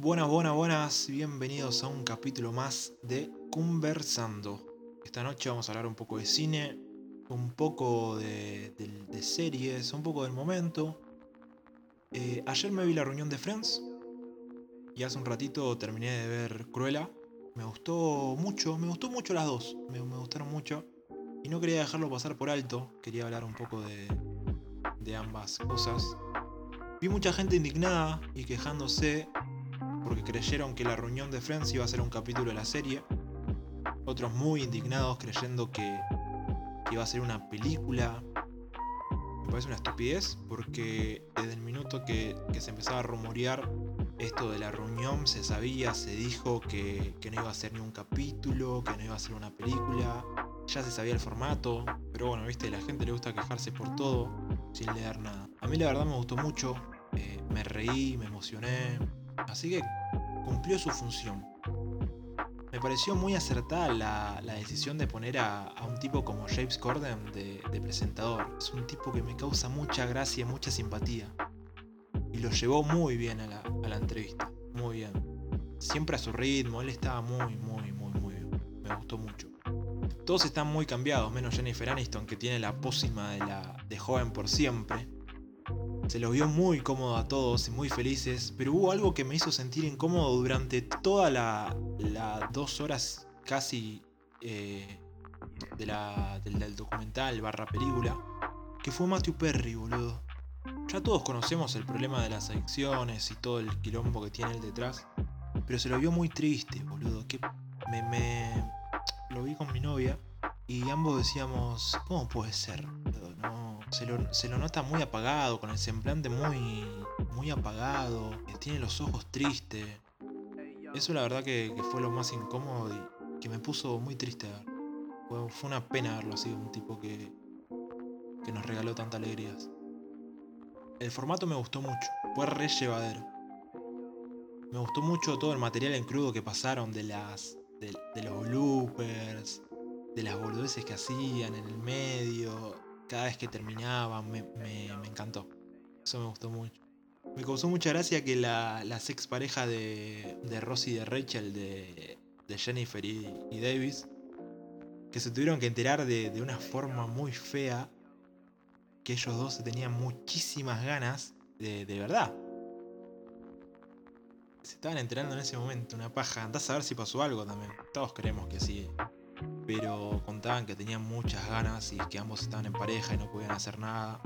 Buenas, buenas, buenas, bienvenidos a un capítulo más de Conversando. Esta noche vamos a hablar un poco de cine, un poco de, series, un poco del momento. Eh, ayer me vi la reunión de Friends y hace un ratito terminé de ver Cruella. Me gustó mucho, me gustó mucho las dos, me, me gustaron mucho. Y no quería dejarlo pasar por alto, quería hablar un poco de, de ambas cosas. Vi mucha gente indignada y quejándose porque creyeron que la reunión de Friends iba a ser un capítulo de la serie. Otros muy indignados creyendo que, iba a ser una película. Me parece una estupidez porque desde el minuto que, que se empezaba a rumorear esto de la reunión se sabía, se dijo que, que no iba a ser ni un capítulo, que no iba a ser una película. Ya se sabía el formato, pero bueno, viste, la gente le gusta quejarse por todo sin leer nada. A mí la verdad me gustó mucho, eh, me reí, me emocioné, así que cumplió su función. Me pareció muy acertada la, la decisión de poner a, un tipo como James Corden de, de presentador. Es un tipo que me causa mucha gracia y mucha simpatía. Y lo llevó muy bien a la, a la entrevista. Muy bien. Siempre a su ritmo, él estaba muy, muy, muy, muy bien. Me gustó mucho. Todos están muy cambiados, menos Jennifer Aniston, que tiene la pócima de, la, de joven por siempre. Se los vio muy cómodos a todos y muy felices, pero hubo algo que me hizo sentir incómodo durante toda la, dos horas casi eh, del, documental barra película, que fue Matthew Perry, boludo. Ya todos conocemos el problema de las adicciones y todo el quilombo que tiene él detrás, pero se lo vio muy triste, boludo. Que me, me lo vi con mi novia y ambos decíamos, ¿cómo puede ser? boludo? Se lo, nota muy apagado, con el semblante muy, muy apagado, que tiene los ojos tristes. Eso la verdad que, fue lo más incómodo y que me puso muy triste. Fue, fue una pena verlo así, un tipo que, que nos regaló tantas alegrías. El formato me gustó mucho, fue re llevadero. Me gustó mucho todo el material en crudo que pasaron de las. de los bloopers, de las boludeces que hacían en el medio, cada vez que terminaban, me, encantó. Eso me gustó mucho. Me causó mucha gracia que la, las ex pareja de, de Ross y de Rachel, de, de Jennifer y, y Davis, que se tuvieron que enterar de, de una forma muy fea que ellos dos se tenían muchísimas ganas de, de verdad. Se estaban enterando en ese momento, una paja. Andás a ver si pasó algo también. Todos creemos que sí. Pero contaban que tenían muchas ganas y que ambos estaban en pareja y no podían hacer nada.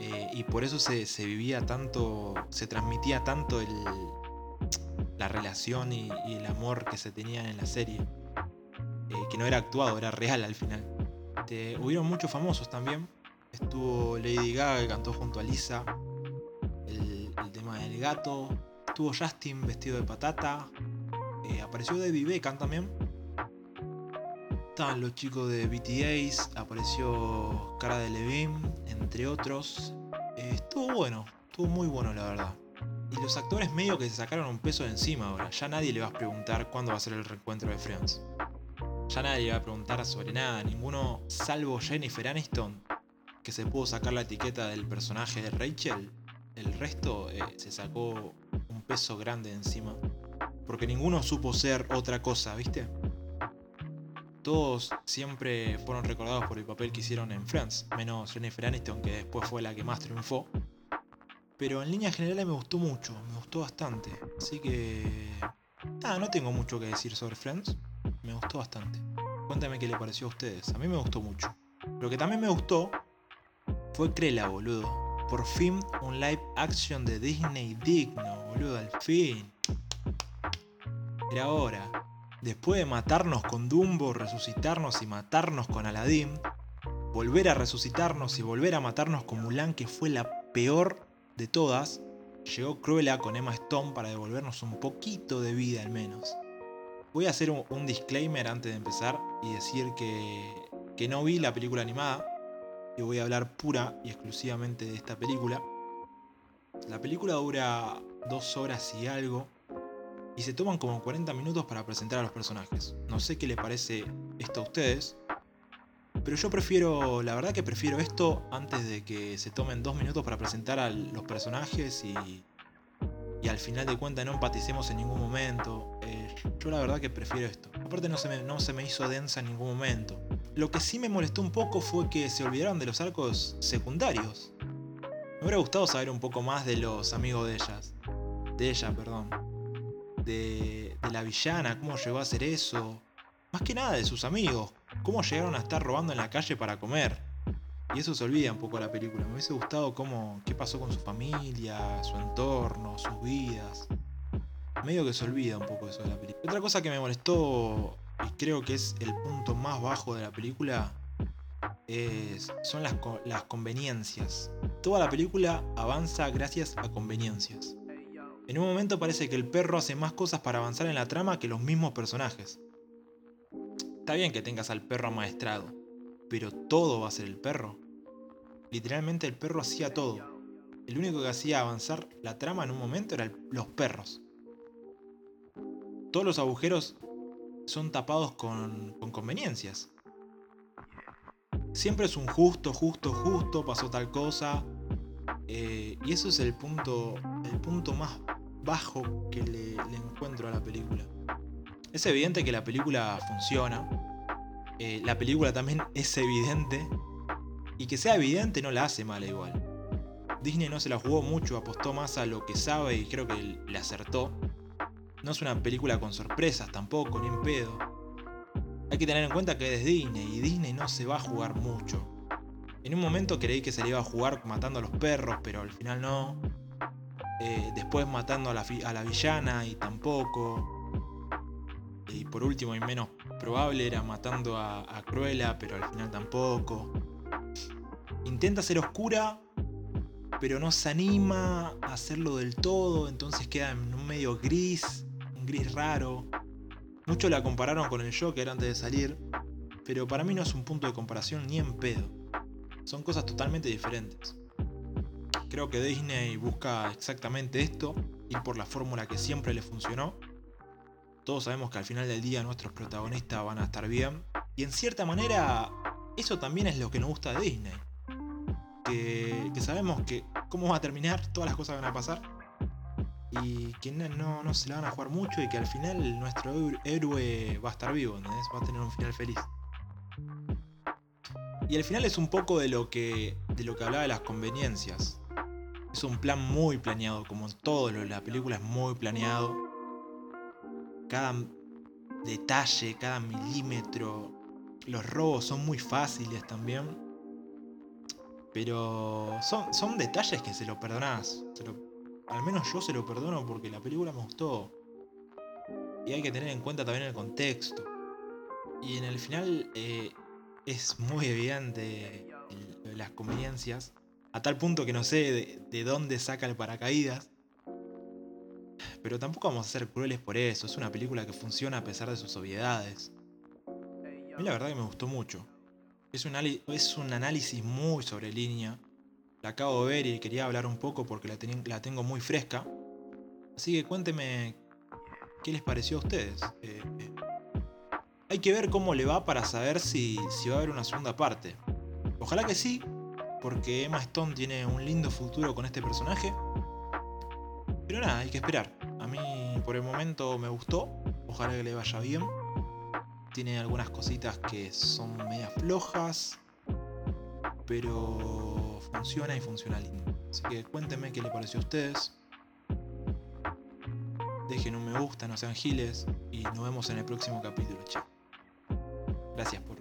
Eh, y por eso se, vivía tanto, se transmitía tanto la relación y, el amor que se tenían en la serie. Eh, que no era actuado, era real al final. Este, hubieron muchos famosos también. Estuvo Lady Gaga que cantó junto a Lisa. El, el tema del gato. Estuvo Justin vestido de patata. Eh, apareció David Beckham también. Estaban los chicos de BTS. Apareció Cara de Levine, entre otros. Eh, estuvo bueno. Estuvo muy bueno, la verdad. Y los actores medio que se sacaron un peso de encima ahora. Ya nadie le va a preguntar cuándo va a ser el reencuentro de Friends. Ya nadie le va a preguntar sobre nada. Ninguno, salvo Jennifer Aniston, que se pudo sacar la etiqueta del personaje de Rachel. El resto eh, se sacó un peso grande de encima. Porque ninguno supo ser otra cosa, ¿viste? Todos siempre fueron recordados por el papel que hicieron en Friends, menos Jennifer Aniston, que después fue la que más triunfó. Pero en líneas generales me gustó mucho, me gustó bastante. Así que... Nada, no tengo mucho que decir sobre Friends. Me gustó bastante. Cuéntame qué le pareció a ustedes. A mí me gustó mucho. Lo que también me gustó fue Crela, boludo. Por fin un live action de Disney digno, boludo, al fin. Era hora. Después de matarnos con Dumbo, resucitarnos y matarnos con Aladdin, volver a resucitarnos y volver a matarnos con Mulan, que fue la peor de todas, llegó Cruella con Emma Stone para devolvernos un poquito de vida al menos. Voy a hacer un, disclaimer antes de empezar y decir que, que no vi la película animada y voy a hablar pura y exclusivamente de esta película. La película dura dos horas y algo y se toman como 40 minutos para presentar a los personajes. No sé qué le parece esto a ustedes, pero yo prefiero, la verdad que prefiero esto antes de que se tomen dos minutos para presentar a los personajes y, y al final de cuentas no empaticemos en ningún momento. Eh, yo la verdad que prefiero esto. Aparte no se, me, no se me hizo densa en ningún momento. Lo que sí me molestó un poco fue que se olvidaron de los arcos secundarios. Me hubiera gustado saber un poco más de los amigos de ellas. De ella, perdón. De, la villana, cómo llegó a hacer eso. Más que nada de sus amigos. Cómo llegaron a estar robando en la calle para comer. Y eso se olvida un poco la película. Me hubiese gustado cómo, qué pasó con su familia, su entorno, sus vidas. Medio que se olvida un poco eso de la película. Otra cosa que me molestó, y creo que es el punto más bajo de la película, son las, las conveniencias. Toda la película avanza gracias a conveniencias. En un momento parece que el perro hace más cosas para avanzar en la trama que los mismos personajes. Está bien que tengas al perro amaestrado, pero todo va a ser el perro. Literalmente el perro hacía todo. El único que hacía avanzar la trama en un momento eran los perros. Todos los agujeros son tapados con, conveniencias. Siempre es un justo, justo, justo, pasó tal cosa. Eh, y eso es el punto, el punto más bajo que le, encuentro a la película. Es evidente que la película funciona. Eh, la película también es evidente y que sea evidente no la hace mala igual. Disney no se la jugó mucho, apostó más a lo que sabe y creo que le acertó. No es una película con sorpresas tampoco, ni en pedo. Hay que tener en cuenta que es Disney y Disney no se va a jugar mucho. En un momento creí que se le iba a jugar matando a los perros, pero al final no. Eh, después matando a la, villana y tampoco. Y por último y menos probable era matando a, a Cruella, pero al final tampoco intenta ser oscura, pero no se anima a hacerlo del todo, entonces queda en un medio gris, un gris raro. Muchos la compararon con el Joker antes de salir, pero para mí no es un punto de comparación ni en pedo. Son cosas totalmente diferentes. Creo que Disney busca exactamente esto, ir por la fórmula que siempre le funcionó. Todos sabemos que al final del día nuestros protagonistas van a estar bien. Y en cierta manera, eso también es lo que nos gusta de Disney que, sabemos que cómo va a terminar, todas las cosas van a pasar y que no, no, se la van a jugar mucho y que al final nuestro héroe va a estar vivo, va a tener un final feliz. Y al final es un poco de lo que, de lo que hablaba de las conveniencias. Es un plan muy planeado, como todo lo de la película es muy planeado. Cada detalle, cada milímetro. Los robos son muy fáciles también. Pero son, son detalles que se lo perdonás. al menos yo se lo perdono porque la película me gustó. Y hay que tener en cuenta también el contexto. Y en el final eh, es muy evidente las conveniencias. A tal punto que no sé de, de, dónde saca el paracaídas. Pero tampoco vamos a ser crueles por eso. Es una película que funciona a pesar de sus obviedades. A mí la verdad que me gustó mucho. Es un, es un análisis muy sobre línea. La acabo de ver y quería hablar un poco porque la, la tengo muy fresca. Así que cuénteme qué les pareció a ustedes. Eh, eh, hay que ver cómo le va para saber si, si va a haber una segunda parte. Ojalá que sí, porque Emma Stone tiene un lindo futuro con este personaje. Pero nada, hay que esperar. A mí por el momento me gustó. Ojalá que le vaya bien. Tiene algunas cositas que son medias flojas, pero funciona y funciona lindo. Así que cuéntenme qué le pareció a ustedes. Dejen un me gusta, no sean giles y nos vemos en el próximo capítulo. Chao. Gracias por